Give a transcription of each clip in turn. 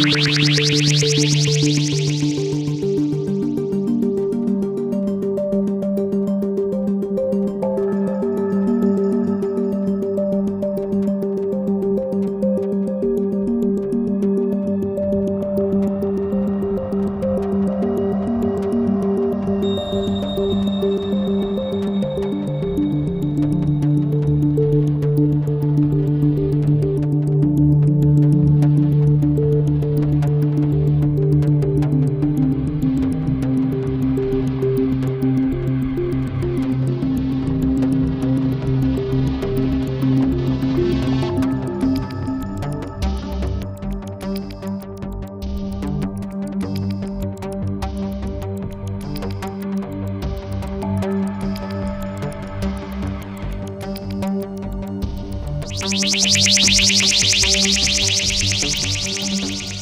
フフフフフフ。Thank you.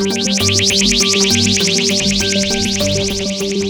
Thank you.